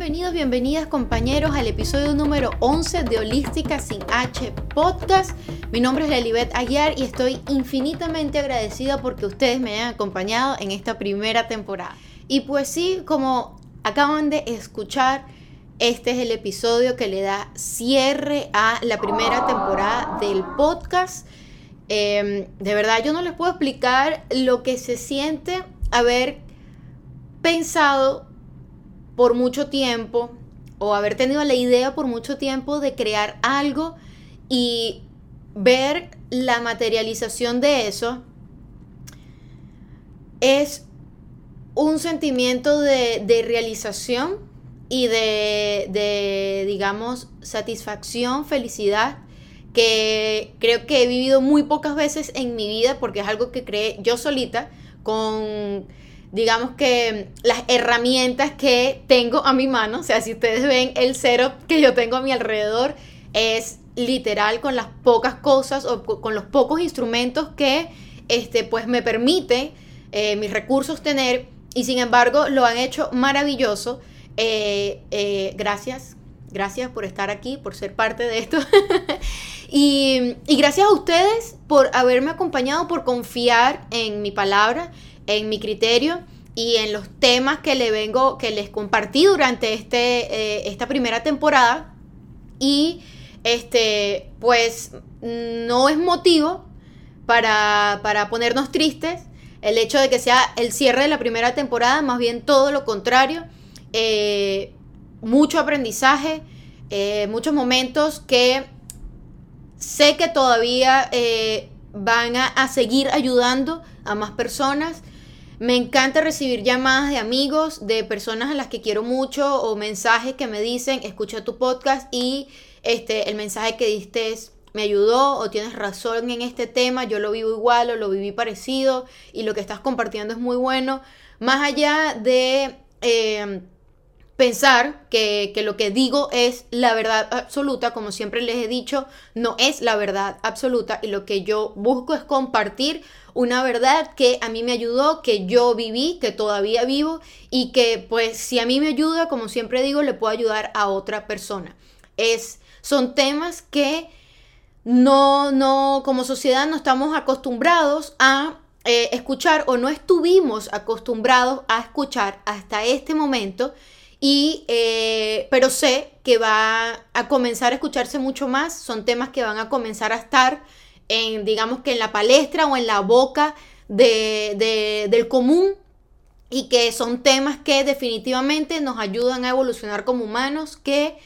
Bienvenidos, bienvenidas compañeros al episodio número 11 de Holística sin H Podcast. Mi nombre es Lelibet Aguiar y estoy infinitamente agradecida porque ustedes me hayan acompañado en esta primera temporada. Y pues sí, como acaban de escuchar, este es el episodio que le da cierre a la primera temporada del podcast. Em, de verdad, yo no les puedo explicar lo que se siente haber pensado por mucho tiempo o haber tenido la idea por mucho tiempo de crear algo y ver la materialización de eso es un sentimiento de, realización y de, de, digamos, satisfacción, felicidad, que creo que he vivido muy pocas veces en mi vida porque es algo que creé yo solita con digamos que las herramientas que tengo a mi mano, o sea, si ustedes ven el setup que yo tengo a mi alrededor, es literal con las pocas cosas o con los pocos instrumentos que este, pues me permite eh, mis recursos tener y sin embargo lo han hecho maravilloso. Eh, eh, gracias, gracias por estar aquí, por ser parte de esto. y, y gracias a ustedes por haberme acompañado, por confiar en mi palabra en mi criterio y en los temas que le vengo, que les compartí durante este, eh, esta primera temporada. Y este, pues no es motivo para, ponernos tristes el hecho de que sea el cierre de la primera temporada, más bien todo lo contrario. Eh, mucho aprendizaje, eh, muchos momentos que sé que todavía van a, seguir ayudando a más personas me encanta recibir llamadas de amigos, de personas a las que quiero mucho o mensajes que me dicen, escucha tu podcast y este, el mensaje que diste me ayudó o tienes razón en este tema, yo lo vivo igual o lo viví parecido y lo que estás compartiendo es muy bueno. Más allá de... Eh, pensar que, lo que digo es la verdad absoluta, como siempre les he dicho, no es la verdad absoluta y lo que yo busco es compartir una verdad que a mí me ayudó, que yo viví, que todavía vivo y que pues si a mí me ayuda, como siempre digo, le puedo ayudar a otra persona. Es, son temas que no, no, como sociedad no estamos acostumbrados a eh, escuchar o no estuvimos acostumbrados a escuchar hasta este momento y, eh, pero sé que va a comenzar a escucharse mucho más, son temas que van a comenzar a estar digamos que en la palestra o en la boca de, del común y que son temas que definitivamente nos ayudan a evolucionar como humanos, que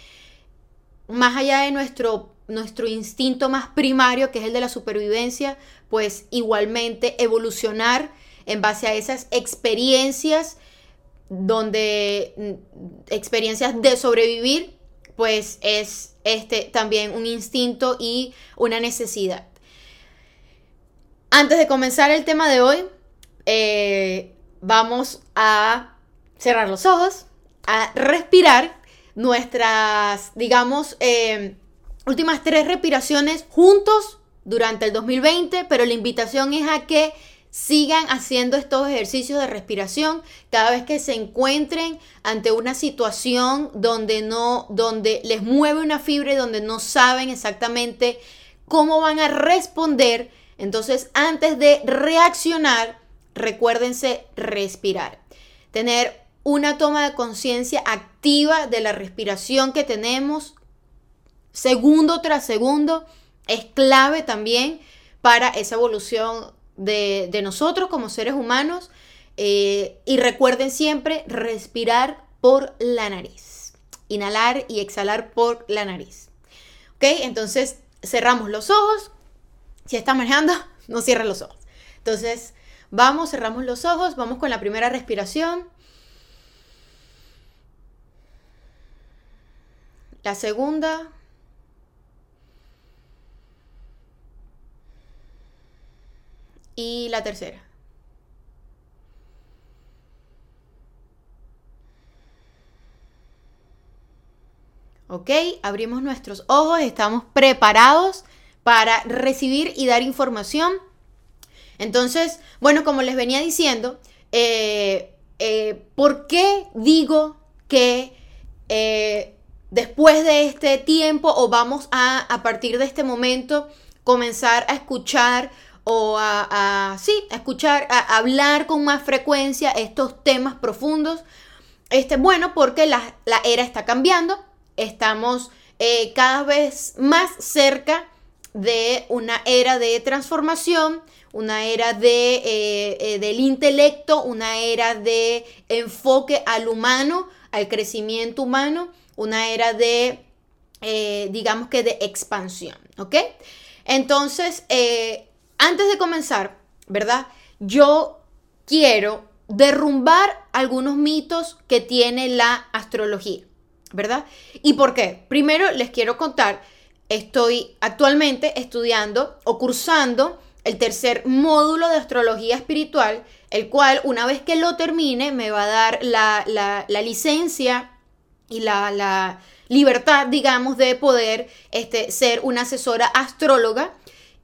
más allá de nuestro, nuestro instinto más primario, que es el de la supervivencia, pues igualmente evolucionar en base a esas experiencias donde mm, experiencias de sobrevivir, pues es este también un instinto y una necesidad. Antes de comenzar el tema de hoy, eh, vamos a cerrar los ojos, a respirar nuestras, digamos, eh, últimas tres respiraciones juntos durante el 2020, pero la invitación es a que sigan haciendo estos ejercicios de respiración cada vez que se encuentren ante una situación donde no donde les mueve una fibra y donde no saben exactamente cómo van a responder entonces antes de reaccionar recuérdense respirar tener una toma de conciencia activa de la respiración que tenemos segundo tras segundo es clave también para esa evolución de, nosotros como seres humanos. Eh, y recuerden siempre respirar por la nariz. Inhalar y exhalar por la nariz. ¿Ok? Entonces cerramos los ojos. Si está manejando, no cierren los ojos. Entonces, vamos, cerramos los ojos, vamos con la primera respiración. La segunda. Y la tercera. ¿Ok? Abrimos nuestros ojos, estamos preparados para recibir y dar información. Entonces, bueno, como les venía diciendo, eh, eh, ¿por qué digo que eh, después de este tiempo o vamos a, a partir de este momento, comenzar a escuchar o a, sí, a escuchar, a hablar con más frecuencia estos temas profundos. Este, bueno, porque la, era está cambiando, estamos cada vez más cerca de una era de transformación, una era de, eh, eh, del intelecto, una era de enfoque al humano, al crecimiento humano, una era de, digamos que de expansión, ¿ok? Entonces, antes de comenzar, ¿verdad? Yo quiero derrumbar algunos mitos que tiene la astrología, ¿verdad? ¿Y por qué? Primero les quiero contar, estoy actualmente estudiando o cursando el tercer módulo de astrología espiritual, el cual una vez que lo termine me va a dar la, licencia y la, libertad, digamos, de poder este, ser una asesora astróloga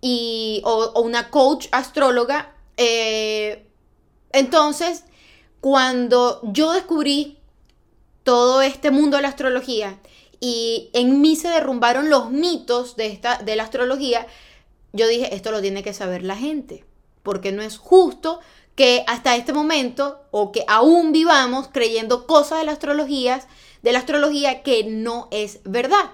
y, o, una coach astróloga. Eh, entonces, cuando yo descubrí todo este mundo de la astrología y en mí se derrumbaron los mitos de, esta, de la astrología, yo dije, esto lo tiene que saber la gente, porque no es justo que hasta este momento o que aún vivamos creyendo cosas de la astrología, de la astrología que no es verdad.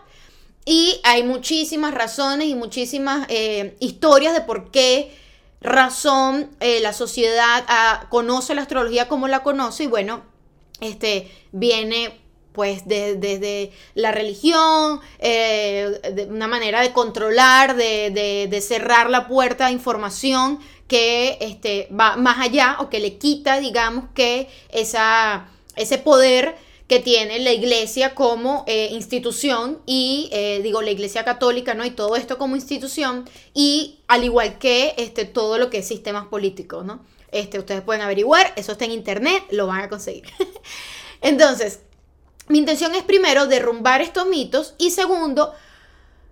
Y hay muchísimas razones y muchísimas eh, historias de por qué razón eh, la sociedad ah, conoce la astrología como la conoce y bueno, este viene pues desde la religión, eh, de una manera de controlar, de, de, cerrar la puerta a información que este, va más allá o que le quita, digamos, que esa, ese poder que tiene la iglesia como eh, institución y eh, digo la iglesia católica, ¿no? Y todo esto como institución y al igual que este, todo lo que es sistemas políticos, ¿no? Este, ustedes pueden averiguar, eso está en internet, lo van a conseguir. Entonces, mi intención es primero derrumbar estos mitos y segundo,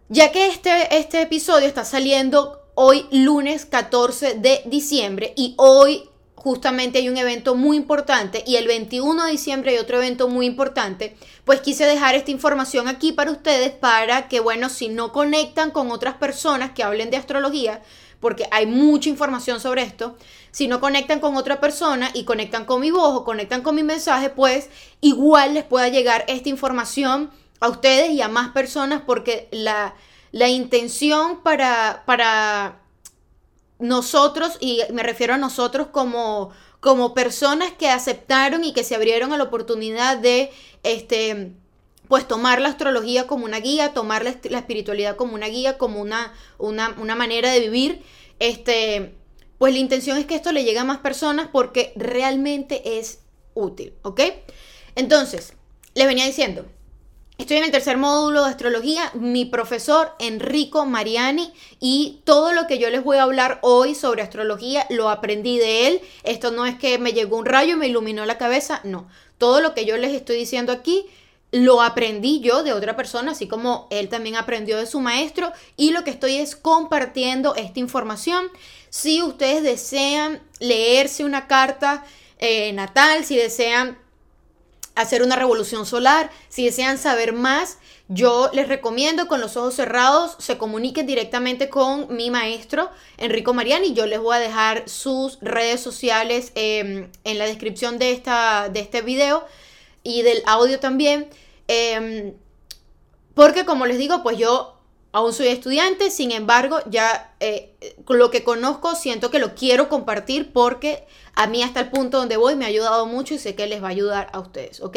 ya que este, este episodio está saliendo hoy lunes 14 de diciembre y hoy justamente hay un evento muy importante y el 21 de diciembre hay otro evento muy importante, pues quise dejar esta información aquí para ustedes para que, bueno, si no conectan con otras personas que hablen de astrología, porque hay mucha información sobre esto, si no conectan con otra persona y conectan con mi voz o conectan con mi mensaje, pues igual les pueda llegar esta información a ustedes y a más personas porque la, la intención para, para nosotros, y me refiero a nosotros como, como personas que aceptaron y que se abrieron a la oportunidad de, este, pues tomar la astrología como una guía, tomar la, espiritualidad como una guía, como una, una, una, manera de vivir, este, pues la intención es que esto le llegue a más personas porque realmente es útil, ¿ok? Entonces, les venía diciendo, Estoy en el tercer módulo de astrología, mi profesor Enrico Mariani y todo lo que yo les voy a hablar hoy sobre astrología lo aprendí de él. Esto no es que me llegó un rayo y me iluminó la cabeza, no. Todo lo que yo les estoy diciendo aquí lo aprendí yo de otra persona, así como él también aprendió de su maestro y lo que estoy es compartiendo esta información. Si ustedes desean leerse una carta eh, natal, si desean hacer una revolución solar. Si desean saber más, yo les recomiendo con los ojos cerrados se comuniquen directamente con mi maestro Enrico Mariani. Yo les voy a dejar sus redes sociales em, en la descripción de, esta, de este video y del audio también. Em, porque como les digo, pues yo Aún soy estudiante, sin embargo, ya eh, lo que conozco siento que lo quiero compartir porque a mí hasta el punto donde voy me ha ayudado mucho y sé que les va a ayudar a ustedes, ¿ok?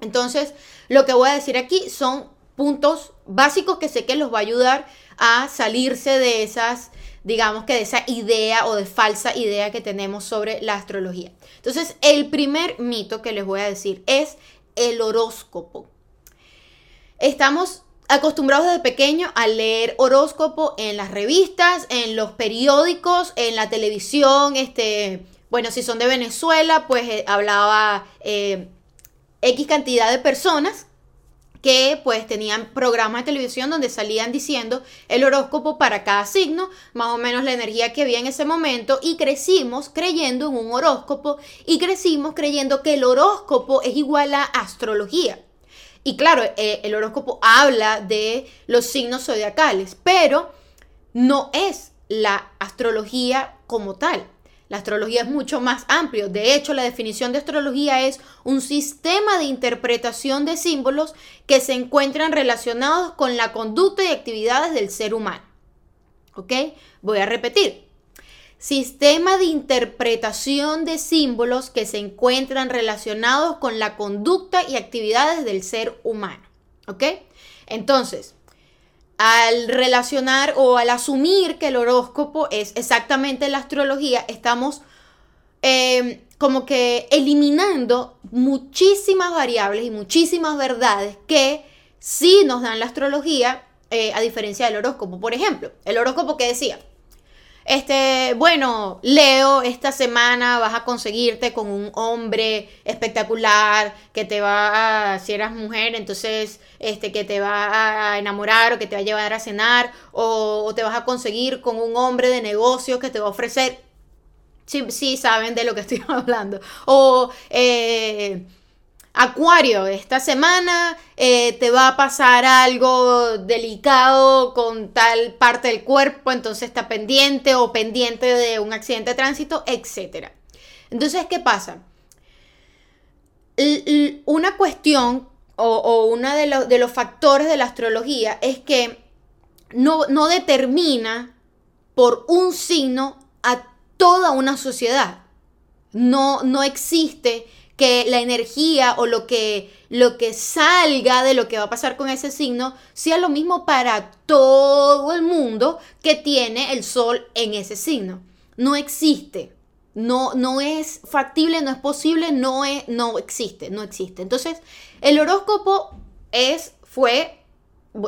Entonces, lo que voy a decir aquí son puntos básicos que sé que los va a ayudar a salirse de esas, digamos que de esa idea o de falsa idea que tenemos sobre la astrología. Entonces, el primer mito que les voy a decir es el horóscopo. Estamos acostumbrados desde pequeño a leer horóscopo en las revistas, en los periódicos, en la televisión, este, bueno, si son de Venezuela, pues eh, hablaba eh, X cantidad de personas que pues tenían programas de televisión donde salían diciendo el horóscopo para cada signo, más o menos la energía que había en ese momento y crecimos creyendo en un horóscopo y crecimos creyendo que el horóscopo es igual a astrología. Y claro, eh, el horóscopo habla de los signos zodiacales, pero no es la astrología como tal. La astrología es mucho más amplio. De hecho, la definición de astrología es un sistema de interpretación de símbolos que se encuentran relacionados con la conducta y actividades del ser humano. ¿Ok? Voy a repetir. Sistema de interpretación de símbolos que se encuentran relacionados con la conducta y actividades del ser humano. ¿Ok? Entonces, al relacionar o al asumir que el horóscopo es exactamente la astrología, estamos eh, como que eliminando muchísimas variables y muchísimas verdades que sí nos dan la astrología, eh, a diferencia del horóscopo. Por ejemplo, el horóscopo que decía, este, bueno, Leo, esta semana vas a conseguirte con un hombre espectacular que te va a, si eras mujer, entonces, este, que te va a enamorar o que te va a llevar a cenar, o, te vas a conseguir con un hombre de negocio que te va a ofrecer. Sí, sí saben de lo que estoy hablando. O, eh, Acuario, esta semana eh, te va a pasar algo delicado con tal parte del cuerpo, entonces está pendiente o pendiente de un accidente de tránsito, etc. Entonces, ¿qué pasa? una cuestión o, uno de, de, los factores de la astrología es que no, no determina por un signo a toda una sociedad. No, no existe que la energía o lo que, lo que salga de lo que va a pasar con ese signo sea lo mismo para todo el mundo que tiene el sol en ese signo. No existe. No, no es factible, no es posible, no, es, no existe, no existe. Entonces, el horóscopo es, fue,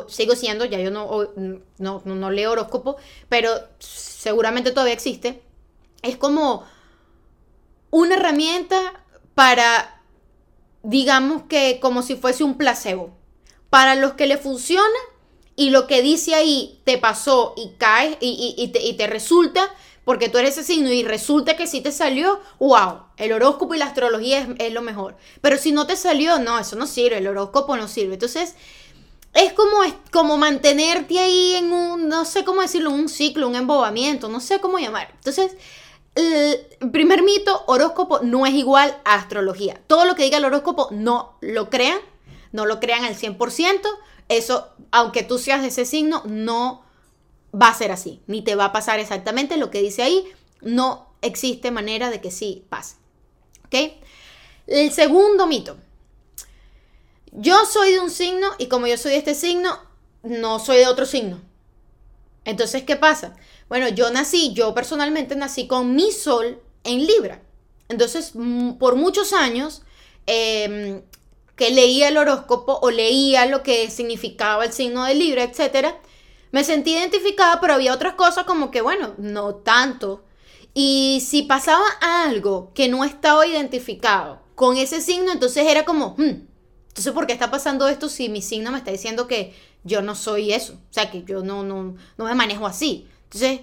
sigo siendo, ya yo no, no, no leo horóscopo, pero seguramente todavía existe. Es como una herramienta para, digamos que como si fuese un placebo. Para los que le funciona y lo que dice ahí te pasó y cae y, te, resulta, porque tú eres ese signo y resulta que sí te salió, wow, el horóscopo y la astrología es, lo mejor. Pero si no te salió, no, eso no sirve, el horóscopo no sirve. Entonces, es como, es como mantenerte ahí en un, no sé cómo decirlo, un ciclo, un embobamiento, no sé cómo llamar. Entonces, el primer mito, horóscopo no es igual a astrología. Todo lo que diga el horóscopo no lo crean, no lo crean al 100%. Eso, aunque tú seas de ese signo, no va a ser así, ni te va a pasar exactamente lo que dice ahí. No existe manera de que sí pase. ¿Ok? El segundo mito. Yo soy de un signo y como yo soy de este signo, no soy de otro signo. Entonces, ¿qué pasa? Bueno, yo nací, yo personalmente nací con mi sol en Libra. Entonces, por muchos años em, que leía el horóscopo o leía lo que significaba el signo de Libra, etc., me sentí identificada, pero había otras cosas como que, bueno, no tanto. Y si pasaba algo que no estaba identificado con ese signo, entonces era como, hmm, entonces, ¿por qué está pasando esto si mi signo me está diciendo que yo no soy eso? O sea, que yo no, no, no me manejo así. Entonces,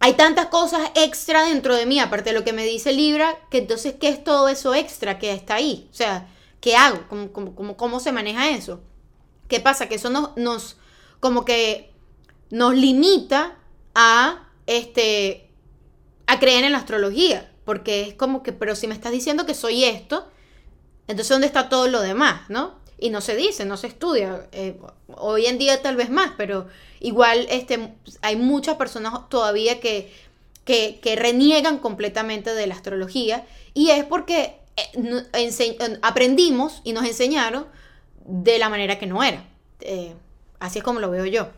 hay tantas cosas extra dentro de mí, aparte de lo que me dice Libra, que entonces, ¿qué es todo eso extra que está ahí? O sea, ¿qué hago? ¿Cómo, cómo, se maneja eso? ¿Qué pasa? Que eso nos, nos como que nos limita a, este, a creer en la astrología. Porque es como que, pero si me estás diciendo que soy esto, entonces ¿dónde está todo lo demás, no? Y no se dice, no se estudia. Eh, hoy en día tal vez más, pero igual este, hay muchas personas todavía que, que, reniegan completamente de la astrología y es porque eh, aprendimos y nos enseñaron de la manera que no era. Eh, así es como lo veo yo.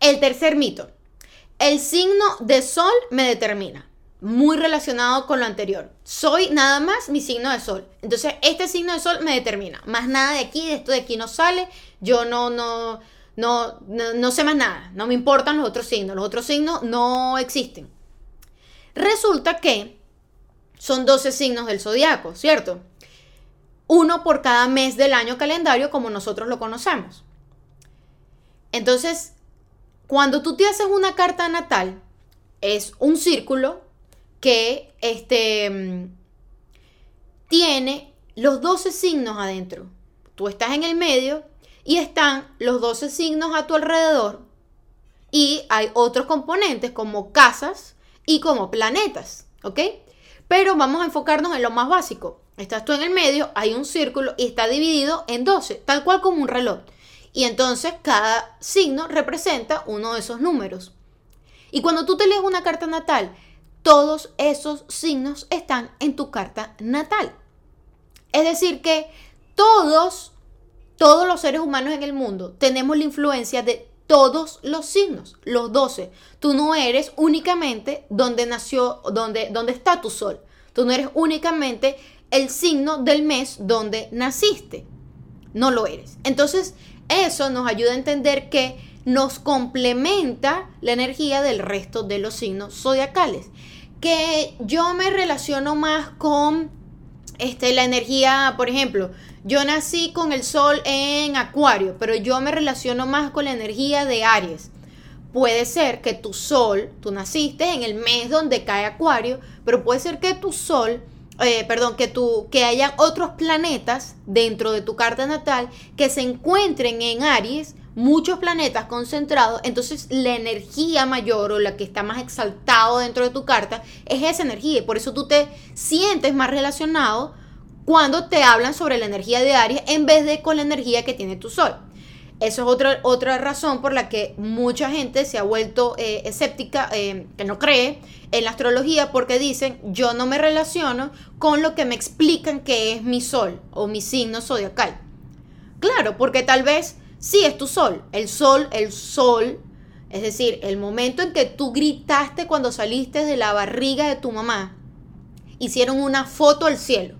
El tercer mito. El signo de sol me determina muy relacionado con lo anterior. Soy nada más mi signo de sol. Entonces, este signo de sol me determina. Más nada de aquí, de esto de aquí no sale. Yo no, no, no, no, sé más nada. No me importan los otros signos. Los otros signos no existen. Resulta que son 12 signos del zodiaco, ¿cierto? Uno por cada mes del año calendario como nosotros lo conocemos. Entonces, cuando tú te haces una carta natal, es un círculo que este, tiene los 12 signos adentro. tú estás en el medio y están los 12 signos a tu alrededor y hay otros componentes como casas y como planetas, ¿ok? Pero vamos a enfocarnos en lo más básico. Estás tú en el medio, hay un círculo y está dividido en 12, tal cual como un reloj. Y entonces cada signo representa uno de esos números. Y cuando tú te lees una carta natal, todos esos signos están en tu carta natal. Es decir, que todos, todos los seres humanos en el mundo tenemos la influencia de todos los signos, los 12. Tú no eres únicamente donde nació, donde, donde está tu sol. Tú no eres únicamente el signo del mes donde naciste. No lo eres. Entonces, eso nos ayuda a entender que nos complementa la energía del resto de los signos zodiacales. Que yo me relaciono más con este, la energía, por ejemplo, yo nací con el sol en Acuario, pero yo me relaciono más con la energía de Aries. Puede ser que tu sol, tú naciste en el mes donde cae Acuario, pero puede ser que tu sol, eh, perdón, que, tu, que haya otros planetas dentro de tu carta natal que se encuentren en Aries, muchos planetas concentrados, entonces la energía mayor o la que está más exaltado dentro de tu carta es esa energía y por eso tú te sientes más relacionado cuando te hablan sobre la energía de Aries en vez de con la energía que tiene tu Sol. Eso es otra, otra razón por la que mucha gente se ha vuelto eh, escéptica, eh, que no cree en la astrología, porque dicen, yo no me relaciono con lo que me explican que es mi sol o mi signo zodiacal. Claro, porque tal vez sí es tu sol. El sol, el sol, es decir, el momento en que tú gritaste cuando saliste de la barriga de tu mamá, hicieron una foto al cielo.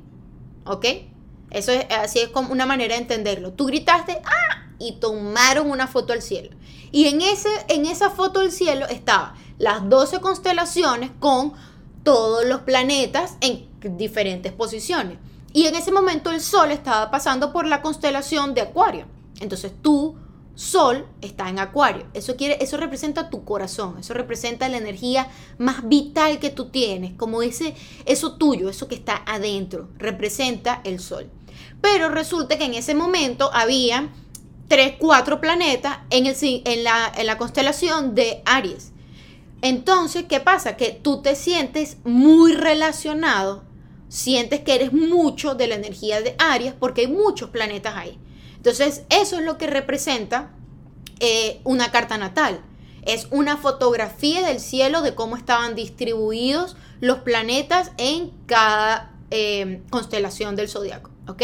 ¿Ok? Eso es, así es como una manera de entenderlo. Tú gritaste, ¡ah! Y tomaron una foto al cielo. Y en, ese, en esa foto del cielo estaban las 12 constelaciones con todos los planetas en diferentes posiciones. Y en ese momento el Sol estaba pasando por la constelación de Acuario. Entonces tú Sol está en Acuario. Eso quiere, eso representa tu corazón, eso representa la energía más vital que tú tienes, como ese, eso tuyo, eso que está adentro, representa el Sol. Pero resulta que en ese momento había tres, cuatro planetas en, el, en, la, en la constelación de Aries. Entonces, ¿qué pasa? Que tú te sientes muy relacionado, sientes que eres mucho de la energía de Aries porque hay muchos planetas ahí. Entonces, eso es lo que representa eh, una carta natal. Es una fotografía del cielo de cómo estaban distribuidos los planetas en cada eh, constelación del zodiaco. ¿Ok?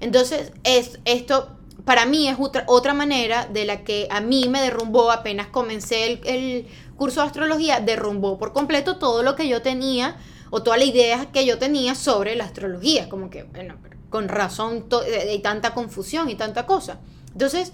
Entonces, es, esto para mí es otra, otra manera de la que a mí me derrumbó apenas comencé el, curso de astrología, derrumbó por completo todo lo que yo tenía o toda la idea que yo tenía sobre la astrología. Como que, bueno, con razón hay tanta confusión y tanta cosa. Entonces,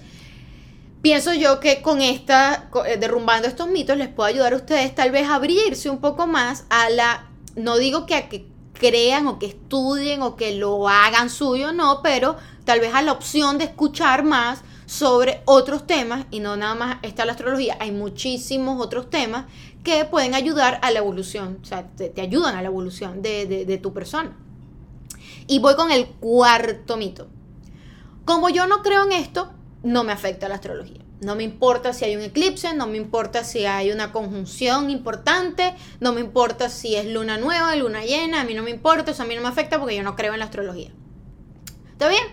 pienso yo que con esta, eh, derrumbando estos mitos, les puedo ayudar a ustedes tal vez a abrirse un poco más a la, no digo que a que crean o que estudien o que lo hagan suyo, no, pero tal vez a la opción de escuchar más sobre otros temas y no nada más está la astrología, hay muchísimos otros temas que pueden ayudar a la evolución, o sea, te, ayudan a la evolución de tu persona. Y voy con el cuarto mito. Como yo no creo en esto, no me afecta la astrología. No me importa si hay un eclipse, no me importa si hay una conjunción importante, no me importa si es luna nueva, luna llena, a mí no me importa, eso a mí no me afecta porque yo no creo en la astrología. ¿Está bien?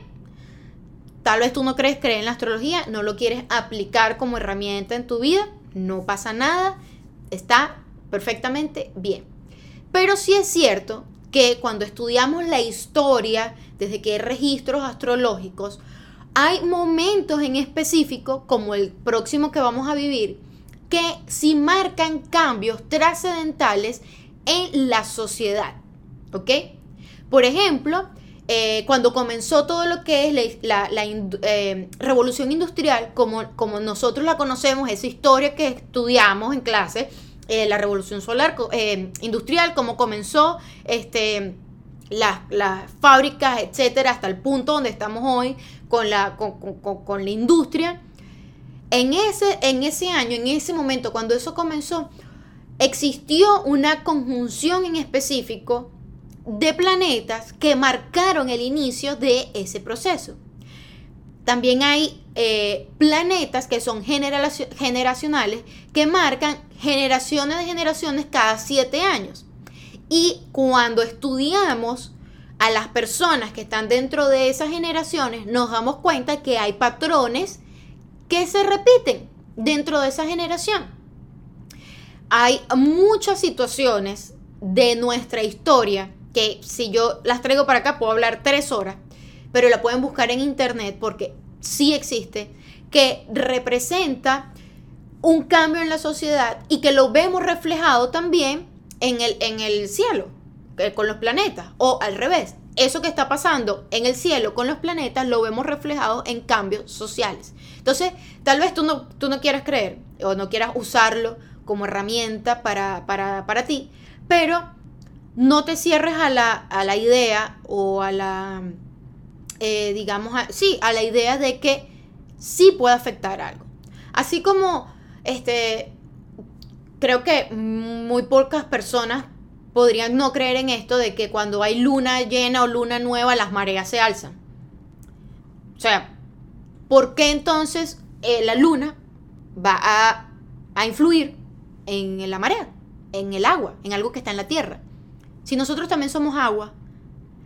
Tal vez tú no crees creer en la astrología, no lo quieres aplicar como herramienta en tu vida, no pasa nada, está perfectamente bien. Pero sí es cierto que cuando estudiamos la historia, desde que hay registros astrológicos, hay momentos en específico, como el próximo que vamos a vivir, que sí marcan cambios trascendentales en la sociedad. ¿Ok? Por ejemplo, eh, cuando comenzó todo lo que es la, eh, revolución industrial, como, como nosotros la conocemos, esa historia que estudiamos en clase, eh, la revolución solar industrial, cómo comenzó, este, las, fábricas, etcétera, hasta el punto donde estamos hoy con la, con, la industria. En ese, en ese año, en ese momento, cuando eso comenzó, existió una conjunción en específico de planetas que marcaron el inicio de ese proceso. también hay eh, planetas que son generacionales que marcan generaciones de generaciones cada siete años. Y cuando estudiamos a las personas que están dentro de esas generaciones, nos damos cuenta que hay patrones que se repiten dentro de esa generación. Hay muchas situaciones de nuestra historia que si yo las traigo para acá puedo hablar tres horas, pero la pueden buscar en internet porque sí existe, que representa un cambio en la sociedad y que lo vemos reflejado también en el, en el cielo, con los planetas, o al revés. Eso que está pasando en el cielo con los planetas lo vemos reflejado en cambios sociales. Entonces, tal vez tú no, tú no quieras creer o no quieras usarlo como herramienta para, para ti, pero no te cierres a la, a la idea o a la, eh, digamos, sí, a la idea de que sí puede afectar algo. Así como, este, creo que muy pocas personas podrían no creer en esto de que cuando hay luna llena o luna nueva las mareas se alzan. O sea, ¿por qué entonces eh, la luna va a, a influir en la marea, en el agua, en algo que está en la tierra? Si nosotros también somos agua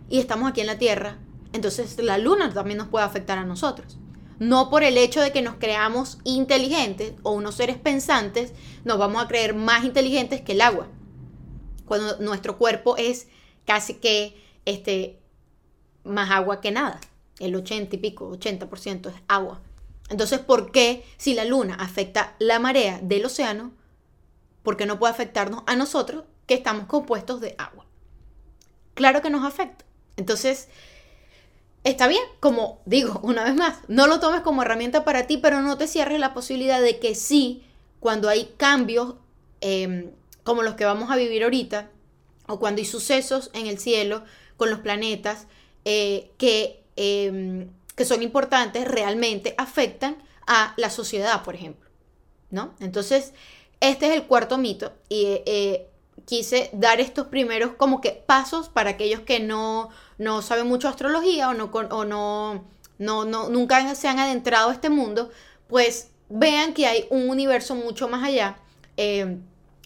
y estamos aquí en la Tierra, entonces la luna también nos puede afectar a nosotros. No por el hecho de que nos creamos inteligentes o unos seres pensantes, nos vamos a creer más inteligentes que el agua. Cuando nuestro cuerpo es casi que este, más agua que nada. El 80 y pico, 80% es agua. Entonces, ¿por qué si la luna afecta la marea del océano, por qué no puede afectarnos a nosotros que estamos compuestos de agua? claro que nos afecta. Entonces, está bien, como digo una vez más, no lo tomes como herramienta para ti, pero no te cierres la posibilidad de que sí, cuando hay cambios em, como los que vamos a vivir ahorita, o cuando hay sucesos en el cielo con los planetas eh, que, em, que son importantes, realmente afectan a la sociedad, por ejemplo. ¿No? Entonces, este es el cuarto mito y eh, quise dar estos primeros como que pasos para aquellos que no, no saben mucho astrología o no, o no, no, no, nunca se han adentrado a este mundo, pues vean que hay un universo mucho más allá. Eh,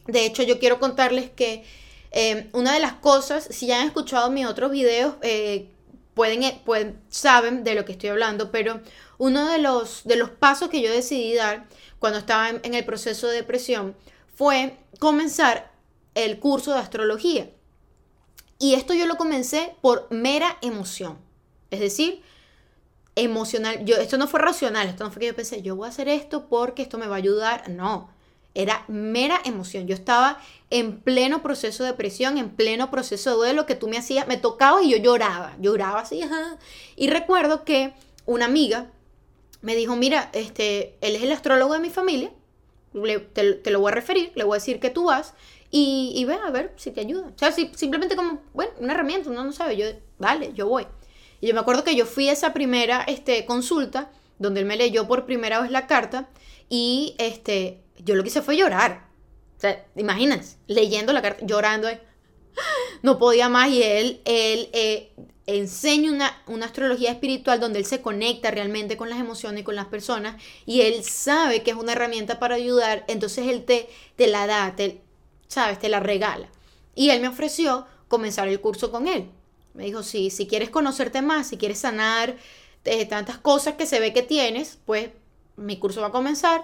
de hecho, yo quiero contarles que eh, una de las cosas, si ya han escuchado mis otros videos, eh, pueden, pueden, saben de lo que estoy hablando, pero uno de los, de los pasos que yo decidí dar cuando estaba en, en el proceso de depresión fue comenzar el curso de astrología. Y esto yo lo comencé por mera emoción. Es decir, emocional. Yo, esto no fue racional, esto no fue que yo pensé, yo voy a hacer esto porque esto me va a ayudar. No, era mera emoción. Yo estaba en pleno proceso de depresión, en pleno proceso de duelo que tú me hacías, me tocaba y yo lloraba, lloraba así. Y recuerdo que una amiga me dijo, mira, este, él es el astrólogo de mi familia, te, te, lo voy a referir, le voy a decir que tú vas y, y ve a ver si te ayuda. O sea, si, simplemente como, bueno, una herramienta, uno no sabe, yo, vale, yo voy. Y yo me acuerdo que yo fui a esa primera este, consulta, donde él me leyó por primera vez la carta, y este, yo lo que hice fue llorar. O sea, imagínense, leyendo la carta, llorando, no podía más, y él, él eh, enseña una, una, astrología espiritual donde él se conecta realmente con las emociones y con las personas y él sabe que es una herramienta para ayudar, entonces él te, te la da, te, ¿sabes? Te la regala. Y él me ofreció comenzar el curso con él. Me dijo, sí, si quieres conocerte más, si quieres sanar eh, tantas cosas que se ve que tienes, pues mi curso va a comenzar,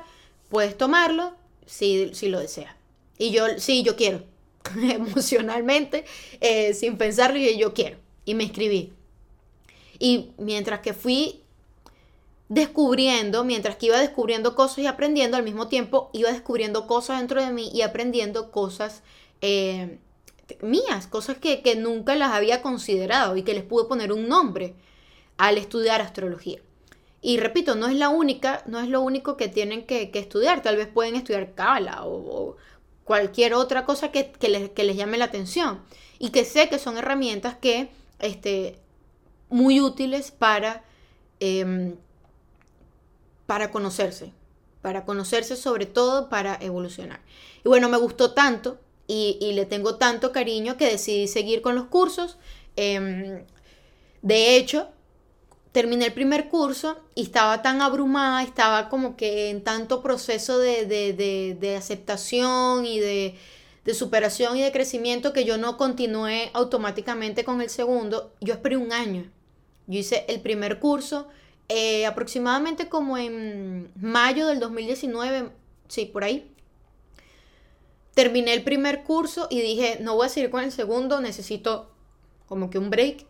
puedes tomarlo si, si lo deseas. Y yo, sí, yo quiero, emocionalmente, eh, sin pensarlo, y yo quiero. Y me inscribí. Y mientras que fui descubriendo, mientras que iba descubriendo cosas y aprendiendo, al mismo tiempo iba descubriendo cosas dentro de mí y aprendiendo cosas eh, mías, cosas que, nunca las había considerado y que les pude poner un nombre al estudiar astrología. Y repito, no es la única, no es lo único que tienen que, estudiar. Tal vez pueden estudiar Kabbalah o, cualquier otra cosa que, les, llame la atención. Y que sé que son herramientas que, este, muy útiles para em, para conocerse, para conocerse sobre todo para evolucionar. Y bueno, me gustó tanto y, le tengo tanto cariño que decidí seguir con los cursos. Em, de hecho, terminé el primer curso y estaba tan abrumada, estaba como que en tanto proceso de, aceptación y de, superación y de crecimiento que yo no continué automáticamente con el segundo. Yo esperé un año. Yo hice el primer curso eh, aproximadamente como en mayo del 2019, sí, por ahí. Terminé el primer curso y dije, no voy a seguir con el segundo, necesito como que un break.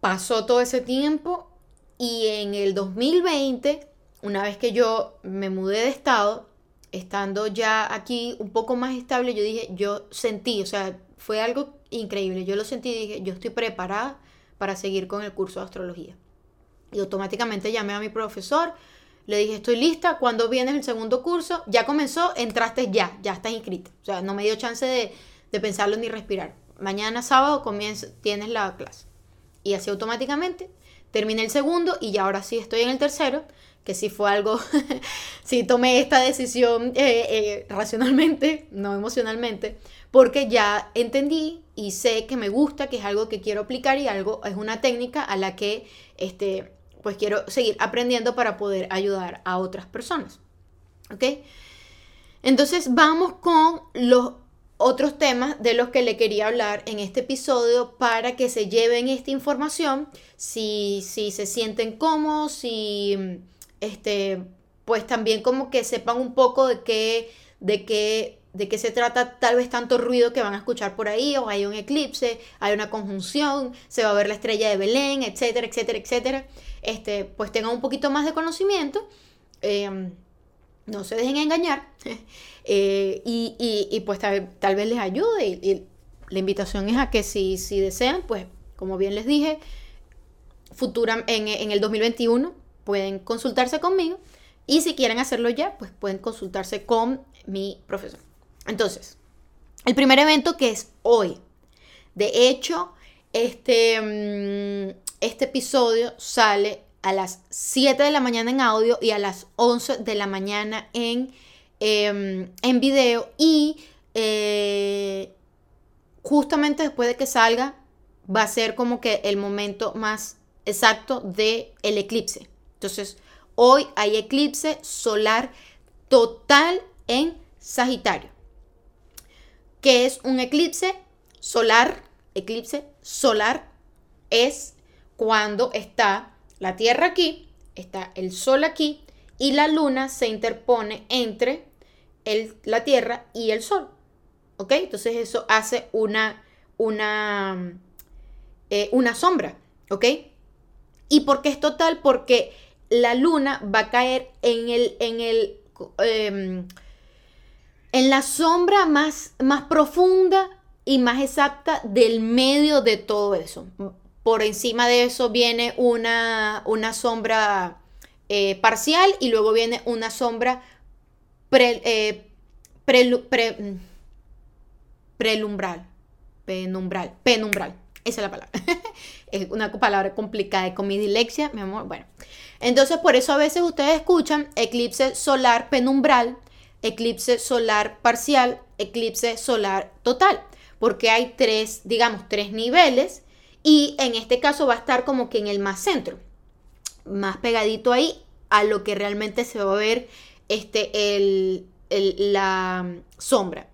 Pasó todo ese tiempo y en el 2020, una vez que yo me mudé de estado, estando ya aquí un poco más estable, yo dije, yo sentí, o sea, fue algo increíble. Yo lo sentí y dije, yo estoy preparada para seguir con el curso de astrología. Y automáticamente llamé a mi profesor, le dije, estoy lista, cuando vienes el segundo curso? Ya comenzó, entraste ya, ya estás inscrita. O sea, no me dio chance de, de pensarlo ni respirar. Mañana sábado comienza, tienes la clase. Y así automáticamente terminé el segundo y ya ahora sí estoy en el tercero, que sí fue algo, sí tomé esta decisión eh, eh, racionalmente, no emocionalmente, porque ya entendí y sé que me gusta, que es algo que quiero aplicar y algo es una técnica a la que este, pues quiero seguir aprendiendo para poder ayudar a otras personas. ¿Ok? Entonces vamos con los otros temas de los que le quería hablar en este episodio para que se lleven esta información, si, si se sienten cómodos, si este, pues también como que sepan un poco de qué, de qué, de qué se trata tal vez tanto ruido que van a escuchar por ahí, o hay un eclipse, hay una conjunción, se va a ver la estrella de Belén, etcétera, etcétera, etcétera. Este, pues tengan un poquito más de conocimiento. Em, no se dejen engañar eh, y, pues tal, vez les ayude y, la invitación es a que si, si desean, pues como bien les dije, futura, en, en el 2021 pueden consultarse conmigo y si quieren hacerlo ya, pues pueden consultarse con mi profesor. Entonces, el primer evento que es hoy. De hecho, este, mm, este episodio sale a las 7 de la mañana en audio y a las 11 de la mañana en, em, en video. Y eh, justamente después de que salga, va a ser como que el momento más exacto del el eclipse. Entonces, hoy hay eclipse solar total en Sagitario. ¿Qué es un eclipse solar? Eclipse solar es cuando está la Tierra aquí, está el Sol aquí y la Luna se interpone entre el, la Tierra y el Sol. ¿Ok? Entonces eso hace una, una, eh, una sombra. ¿Ok? ¿Y por qué es total? Porque la Luna va a caer en el, en el, em, en la sombra más, más profunda y más exacta del medio de todo eso por encima de eso viene una, una sombra eh, parcial y luego viene una sombra eh, mm, prelumbral, penumbral, penumbral. Esa es la palabra. es una palabra complicada con mi dilexia, mi amor. Bueno, entonces por eso a veces ustedes escuchan eclipse solar penumbral, eclipse solar parcial, eclipse solar total, porque hay tres, digamos, tres niveles y en este caso va a estar como que en el más centro, más pegadito ahí a lo que realmente se va a ver este, el, la sombra.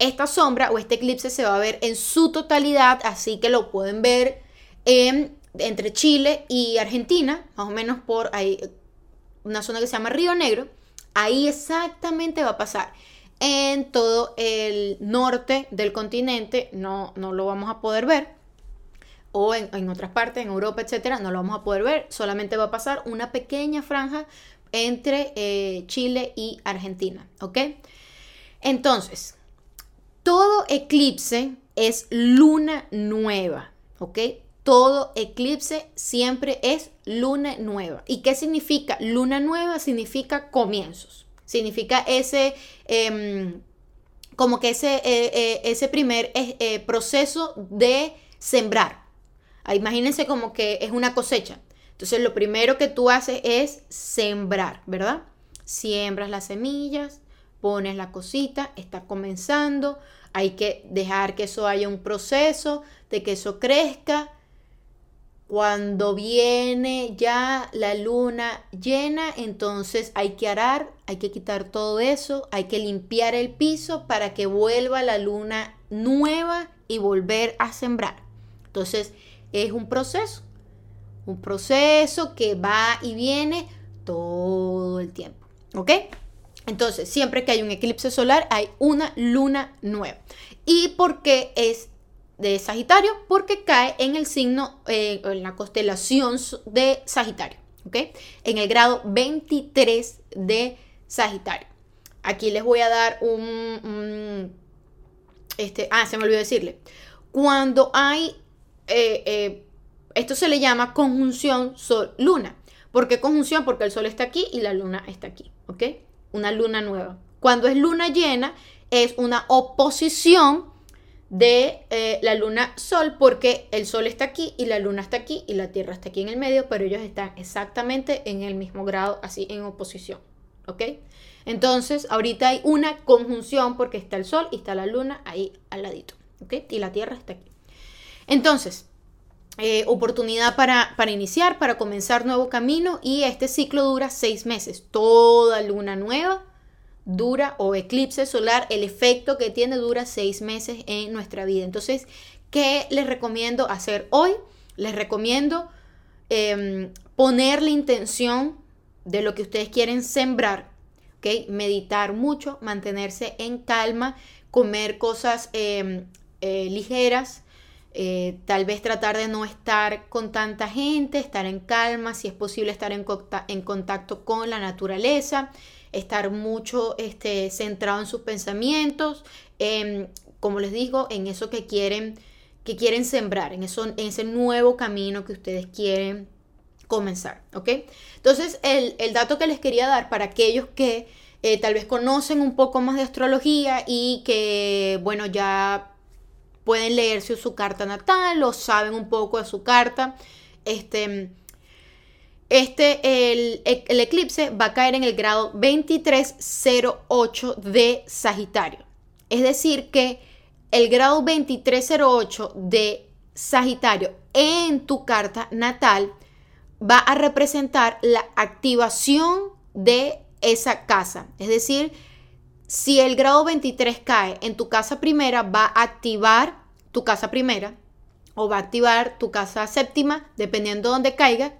Esta sombra o este eclipse se va a ver en su totalidad, así que lo pueden ver entre Chile y Argentina, más o menos por ahí, una zona que se llama Río Negro. Ahí exactamente va a pasar. En todo el norte del continente no, no lo vamos a poder ver o en, otras partes, en Europa, etcétera, no lo vamos a poder ver. Solamente va a pasar una pequeña franja entre eh, Chile y Argentina, ¿ok? Entonces, todo eclipse es luna nueva, ¿ok? Todo eclipse siempre es luna nueva. ¿Y qué significa? Luna nueva significa comienzos. Significa ese, em, como que ese, eh, eh, ese primer proceso de sembrar, Ah, imagínense como que es una cosecha. Entonces lo primero que tú haces es sembrar, ¿verdad? Siembras las semillas, pones la cosita, está comenzando, hay que dejar que eso haya un proceso, de que eso crezca. Cuando viene ya la luna llena, entonces hay que arar, hay que quitar todo eso, hay que limpiar el piso para que vuelva la luna nueva y volver a sembrar. Entonces es un proceso, un proceso que va y viene todo el tiempo. ¿Ok? Entonces, siempre que hay un eclipse solar, hay una luna nueva. ¿Y por qué es de Sagitario? Porque cae en el signo, eh, en la constelación de Sagitario. ¿Ok? En el grado 23 de Sagitario. Aquí les voy a dar un, este, ah, se me olvidó decirle. Cuando hay, eh, eh, esto se le llama conjunción Sol-Luna. ¿Por qué conjunción? Porque el Sol está aquí y la Luna está aquí. ¿Ok? una luna nueva. Cuando es luna llena, es una oposición de eh, la luna sol porque el sol está aquí y la luna está aquí y la tierra está aquí en el medio, pero ellos están exactamente en el mismo grado, así en oposición. ¿Ok? Entonces, ahorita hay una conjunción porque está el sol y está la luna ahí al ladito. ¿Ok? Y la tierra está aquí. Entonces, eh, oportunidad para, para, iniciar, para comenzar nuevo camino y este ciclo dura seis meses. Toda luna nueva dura o eclipse solar, el efecto que tiene dura seis meses en nuestra vida. Entonces, ¿qué les recomiendo hacer hoy? Les recomiendo eh, poner la intención de lo que ustedes quieren sembrar, ¿ok? Meditar mucho, mantenerse en calma, comer cosas em, eh, ligeras, eh, tal vez tratar de no estar con tanta gente, estar en calma, si es posible estar en, en contacto con la naturaleza, estar mucho este, centrado en sus pensamientos, como les digo, en eso que quieren, que quieren sembrar, en, eso, en ese nuevo camino que ustedes quieren comenzar, ¿ok? Entonces, el, dato que les quería dar para aquellos que eh, tal vez conocen un poco más de astrología y que, bueno, ya pueden leerse su carta natal o saben un poco de su carta. Este, este el, el eclipse va a caer en el grado 2308 de Sagitario. Es decir, que el grado 2308 de Sagitario en tu carta natal va a representar la activación de esa casa. Es decir, si el grado 23 cae en tu casa primera, va a activar tu casa primera o va a activar tu casa séptima, dependiendo de dónde caiga.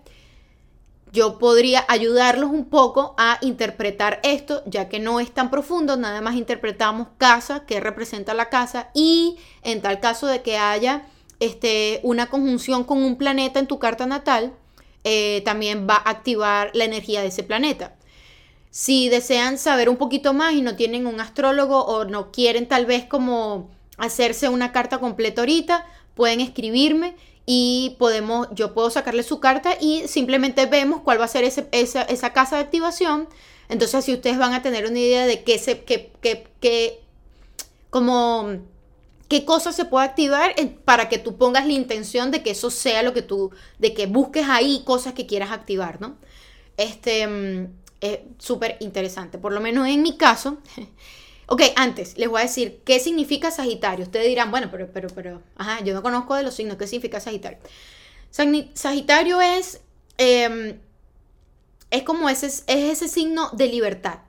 Yo podría ayudarlos un poco a interpretar esto, ya que no es tan profundo, nada más interpretamos casa, que representa la casa, y en tal caso de que haya este, una conjunción con un planeta en tu carta natal, eh, también va a activar la energía de ese planeta. Si desean saber un poquito más y no tienen un astrólogo o no quieren tal vez como hacerse una carta completa ahorita, pueden escribirme y podemos, yo puedo sacarle su carta y simplemente vemos cuál va a ser esa, casa de activación. Entonces, si ustedes van a tener una idea de qué se, qué, qué, como, qué cosa se puede activar para que tú pongas la intención de que eso sea lo que tú, de que busques ahí cosas que quieras activar, ¿no? Este, mm, es súper interesante. Por lo menos en mi caso. ok, antes les voy a decir qué significa Sagitario. Ustedes dirán, bueno, pero, pero, pero, ajá, yo no conozco de los signos. ¿Qué significa Sagitario? Sagitario es, em, es como ese, es ese signo de libertad,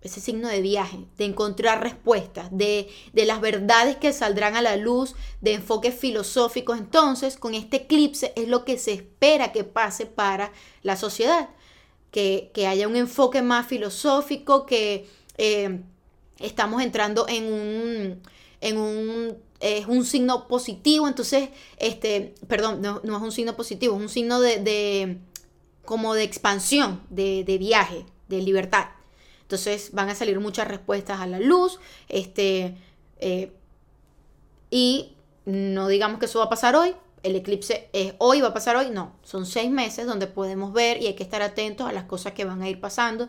ese signo de viaje, de encontrar respuestas, de, de, las verdades que saldrán a la luz, de enfoques filosóficos. Entonces, con este eclipse es lo que se espera que pase para la sociedad que, haya un enfoque más filosófico, que eh, estamos entrando en un, en un, es un signo positivo, entonces, este, perdón, no, es un signo positivo, es un signo de, como de expansión, de, viaje, de libertad. Entonces van a salir muchas respuestas a la luz, este, eh, y no digamos que eso va a pasar hoy, el eclipse es hoy, va a pasar hoy, no, son seis meses donde podemos ver y hay que estar atentos a las cosas que van a ir pasando.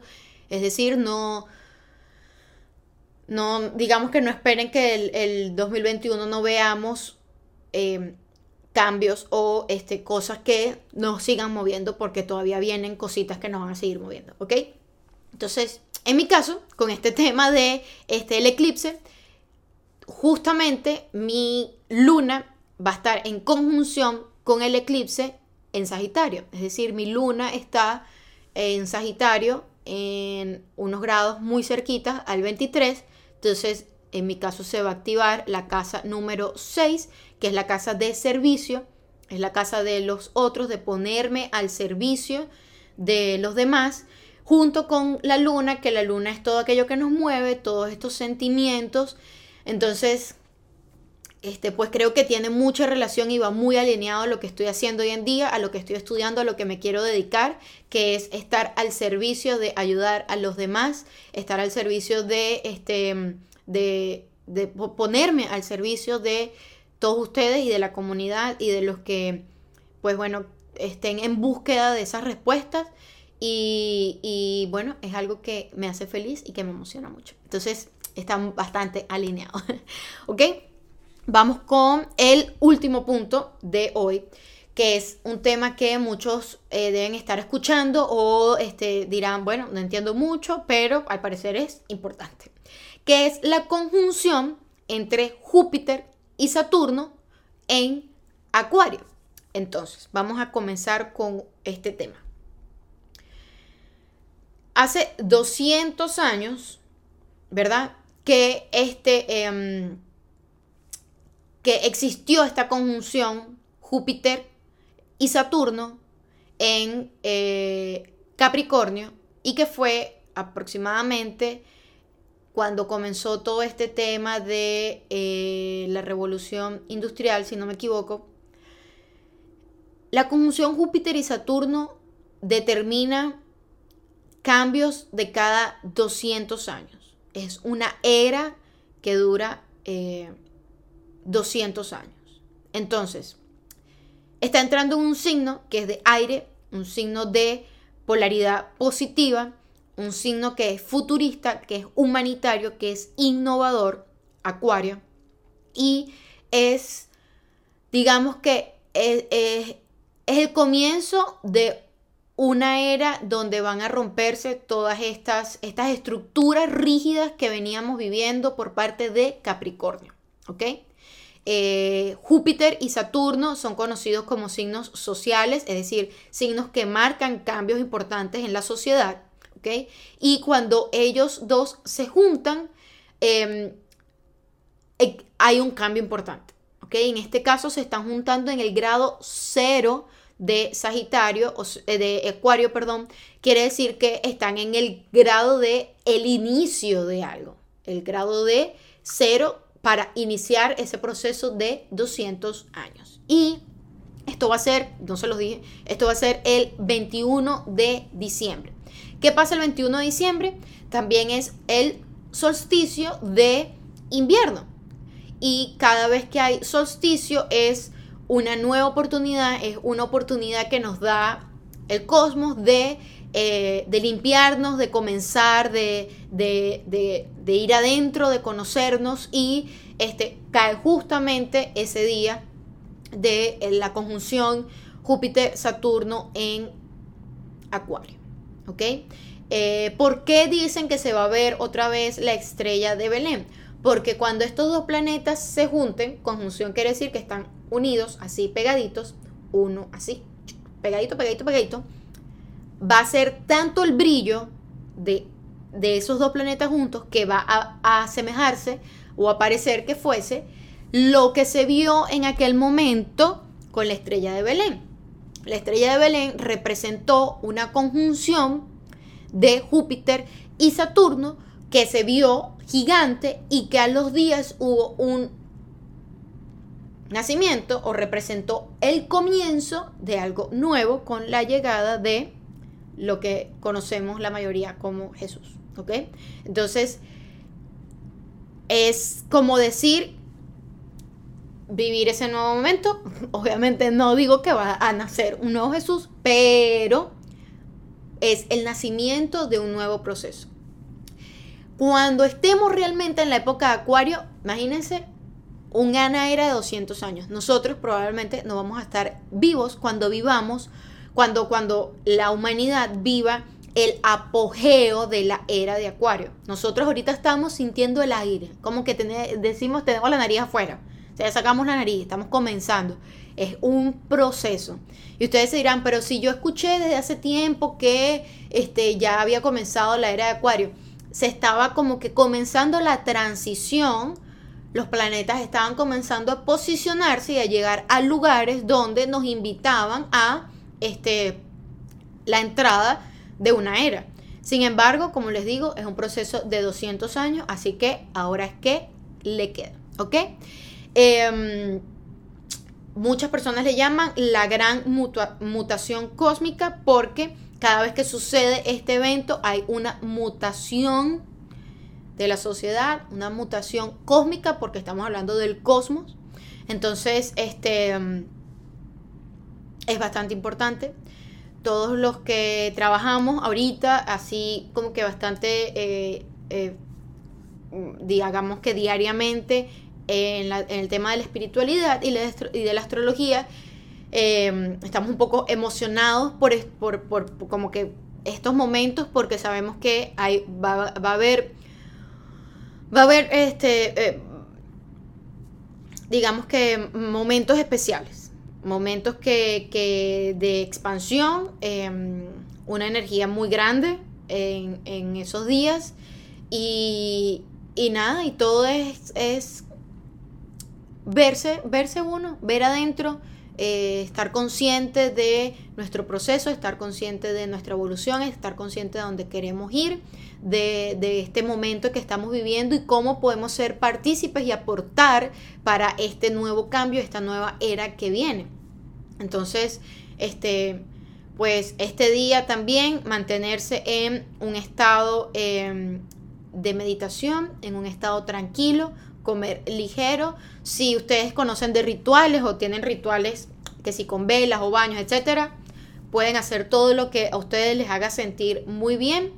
Es decir, no, no digamos que no esperen que el, 2021 no veamos eh, cambios o este, cosas que nos sigan moviendo porque todavía vienen cositas que nos van a seguir moviendo, ¿ok? Entonces, en mi caso, con este tema de este, el eclipse, justamente mi luna va a estar en conjunción con el eclipse en Sagitario. Es decir, mi luna está en Sagitario en unos grados muy cerquitas al 23. Entonces, en mi caso se va a activar la casa número 6, que es la casa de servicio. Es la casa de los otros, de ponerme al servicio de los demás junto con la luna, que la luna es todo aquello que nos mueve, todos estos sentimientos. Entonces, este, pues creo que tiene mucha relación y va muy alineado a lo que estoy haciendo hoy en día, a lo que estoy estudiando, a lo que me quiero dedicar, que es estar al servicio de ayudar a los demás, estar al servicio de, este, de, de ponerme al servicio de todos ustedes y de la comunidad y de los que, pues bueno, estén en búsqueda de esas respuestas y, bueno, es algo que me hace feliz y que me emociona mucho. Entonces, están bastante alineados. ¿Ok? Vamos con el último punto de hoy, que es un tema que muchos eh, deben estar escuchando o este, dirán, bueno, no entiendo mucho, pero al parecer es importante, que es la conjunción entre Júpiter y Saturno en Acuario. Entonces, vamos a comenzar con este tema. Hace 200 años, ¿verdad? Que, este, em, que existió esta conjunción Júpiter y Saturno en eh, Capricornio y que fue aproximadamente cuando comenzó todo este tema de eh, la revolución industrial, si no me equivoco, la conjunción Júpiter y Saturno determina cambios de cada 200 años. Es una era que dura 200 eh, años. Entonces, está entrando un signo que es de aire, un signo de polaridad positiva, un signo que es futurista, que es humanitario, que es innovador, acuario, y es, digamos que es, es el comienzo de una era donde van a romperse todas estas, estas estructuras rígidas que veníamos viviendo por parte de Capricornio. ¿Ok? Eh, Júpiter y Saturno son conocidos como signos sociales, es decir, signos que marcan cambios importantes en la sociedad. ¿ok? Y cuando ellos dos se juntan, em, eh, hay un cambio importante. ¿ok? En este caso se están juntando en el grado cero de Sagitario, eh, de Acuario, perdón, quiere decir que están en el grado de el inicio de algo, el grado de cero para iniciar ese proceso de 200 años. Y esto va a ser, no se los dije, esto va a ser el 21 de diciembre. ¿Qué pasa el 21 de diciembre? También es el solsticio de invierno. Y cada vez que hay solsticio es una nueva oportunidad, es una oportunidad que nos da el cosmos de, eh, limpiarnos, de comenzar, de, ir adentro, de conocernos y este, cae justamente ese día de la conjunción Júpiter-Saturno en Acuario. ¿Ok? Eh, ¿Por qué dicen que se va a ver otra vez la estrella de Belén? Porque cuando estos dos planetas se junten, conjunción quiere decir que están unidos, así pegaditos, uno así, pegadito, pegadito, pegadito, va a ser tanto el brillo de, esos dos planetas juntos que va a, a asemejarse o a parecer que fuese lo que se vio en aquel momento con la estrella de Belén. La estrella de Belén representó una conjunción de Júpiter y Saturno que se vio gigante y que a los días hubo un nacimiento o representó el comienzo de algo nuevo con la llegada de lo que conocemos la mayoría como Jesús. ¿Ok? Entonces, es como decir vivir ese nuevo momento. Obviamente no digo que va a nacer un nuevo Jesús, pero es el nacimiento de un nuevo proceso. Cuando estemos realmente en la época de Acuario, imagínense una era de 200 años. Nosotros probablemente no vamos a estar vivos cuando vivamos, cuando, cuando la humanidad viva el apogeo de la era de Acuario. Nosotros ahorita estamos sintiendo el aire, como que decimos tenemos la nariz afuera. O sea, sacamos la nariz, estamos comenzando. es un proceso. Y ustedes se dirán, pero si yo escuché desde hace tiempo que este, ya había comenzado la era de Acuario, se estaba como que comenzando la transición, los planetas estaban comenzando a posicionarse y a llegar a lugares donde nos invitaban a este, la entrada de una era. Sin embargo, como les digo, es un proceso de 200 años, así que ahora es que le queda, ¿ok? Em, muchas personas le llaman la gran mutación cósmica porque cada vez que sucede este evento hay una mutación de la sociedad, una mutación cósmica porque estamos hablando del cosmos. Entonces, este em, es bastante importante. Todos los que trabajamos ahorita, así como que bastante, eh, eh, digamos que diariamente en, el tema de la espiritualidad y, de la astrología, em, estamos un poco emocionados por, por, como que estos momentos porque sabemos que hay, va, a haber va a haber este eh, digamos que momentos especiales momentos que, de expansión em, una energía muy grande en, esos días. Y, y, nada y todo es, es verse, verse uno, ver adentro, eh, estar consciente de nuestro proceso, estar consciente de nuestra evolución, estar consciente de dónde queremos ir, de, este momento que estamos viviendo y cómo podemos ser partícipes y aportar para este nuevo cambio, esta nueva era que viene. Entonces, este, pues este día también mantenerse en un estado em, de meditación, en un estado tranquilo, comer ligero. Si ustedes conocen de rituales o tienen rituales que si con velas o baños, etcétera, pueden hacer todo lo que a ustedes les haga sentir muy bien.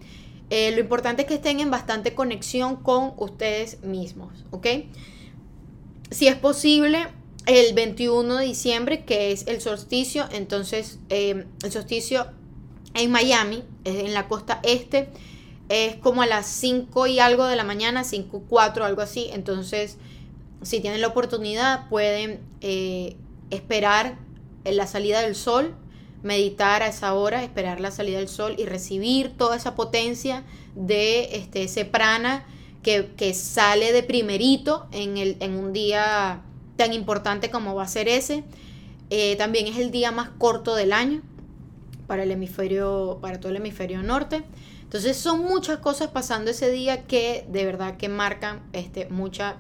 Eh, lo importante es que estén en bastante conexión con ustedes mismos, ¿ok? Si es posible, el 21 de diciembre, que es el solsticio, entonces eh, el solsticio en Miami, en la costa este, es como a las 5 y algo de la mañana, 5, 4, algo así. Entonces, si tienen la oportunidad, pueden eh, esperar la salida del sol, meditar a esa hora, esperar la salida del sol y recibir toda esa potencia de este, ese prana que, sale de primerito en, el, en un día tan importante como va a ser ese. Eh, también es el día más corto del año para el hemisferio, para todo el hemisferio norte. Entonces son muchas cosas pasando ese día que de verdad que marcan este, mucha,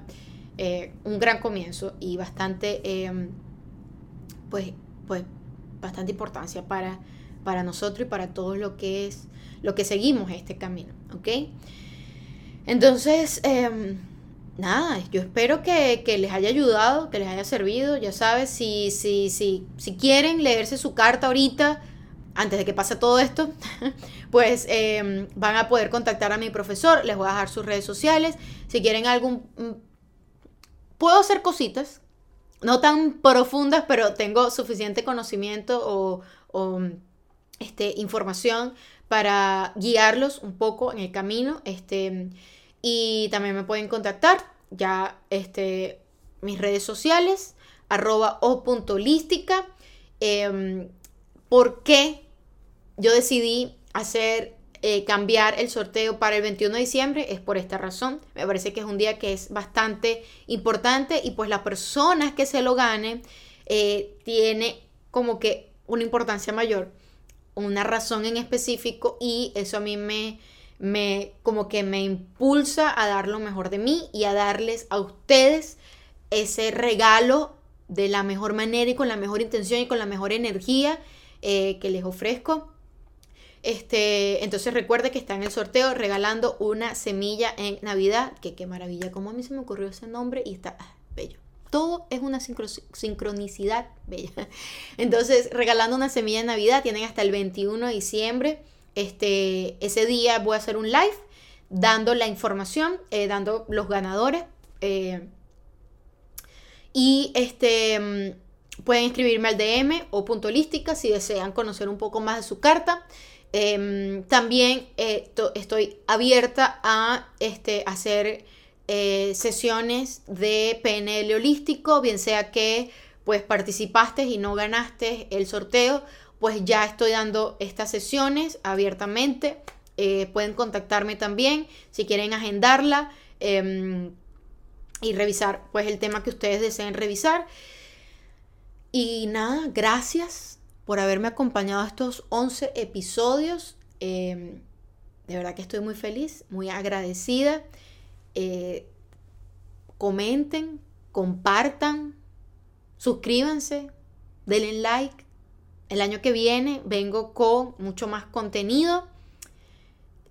eh, un gran comienzo y bastante, em, pues, pues, bastante importancia para, para nosotros y para todo lo que es, lo que seguimos este camino, ¿ok? Entonces, em, nada, yo espero que, que, les haya ayudado, que les haya servido, ya sabes, si, si, si, si quieren leerse su carta ahorita, antes de que pase todo esto, pues em, van a poder contactar a mi profesor, les voy a dejar sus redes sociales, si quieren algún... Mm, puedo hacer cositas, no tan profundas, pero tengo suficiente conocimiento o, o este, información para guiarlos un poco en el camino. Este, y también me pueden contactar ya este, mis redes sociales, arroba o punto lística. Em, ¿Por qué yo decidí hacer, eh, cambiar el sorteo para el 21 de diciembre, es por esta razón. Me parece que es un día que es bastante importante y pues las personas que se lo ganen eh, tiene como que una importancia mayor, una razón en específico y eso a mí me, me como que me impulsa a dar lo mejor de mí y a darles a ustedes ese regalo de la mejor manera y con la mejor intención y con la mejor energía eh, que les ofrezco. Este, entonces recuerde que está en el sorteo regalando una semilla en Navidad, que qué maravilla, como a mí se me ocurrió ese nombre y está ah, bello. Todo es una sincronicidad bella. Entonces, regalando una semilla en Navidad, tienen hasta el 21 de diciembre. Este, ese día voy a hacer un live dando la información, eh, dando los ganadores. Eh, y este mm, pueden escribirme al DM o punto holística si desean conocer un poco más de su carta. Em, también eh, estoy abierta a este, hacer eh, sesiones de PNL holístico, bien sea que pues participaste y no ganaste el sorteo, pues ya estoy dando estas sesiones abiertamente. Eh, pueden contactarme también si quieren agendarla em, y revisar pues el tema que ustedes deseen revisar. Y nada, gracias por haberme acompañado a estos 11 episodios. Em, de verdad que estoy muy feliz, muy agradecida. Eh, comenten, compartan, suscríbanse, denle like. El año que viene vengo con mucho más contenido.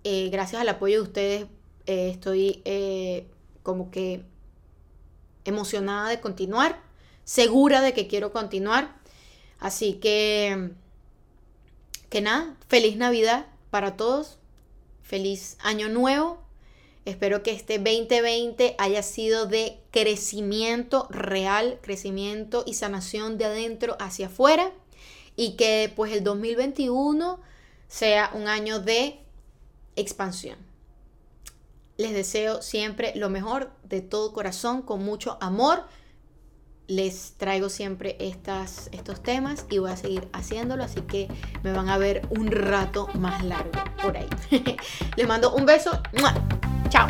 Eh, gracias al apoyo de ustedes eh, estoy como que emocionada de continuar, segura de que quiero continuar. Así que, que nada, feliz Navidad para todos, feliz año nuevo. Espero que este 2020 haya sido de crecimiento real, crecimiento y sanación de adentro hacia afuera y que pues el 2021 sea un año de expansión. Les deseo siempre lo mejor de todo corazón, con mucho amor. Les traigo siempre estas, estos temas y voy a seguir haciéndolo, así que me van a ver un rato más largo por ahí. Les mando un beso. Chao.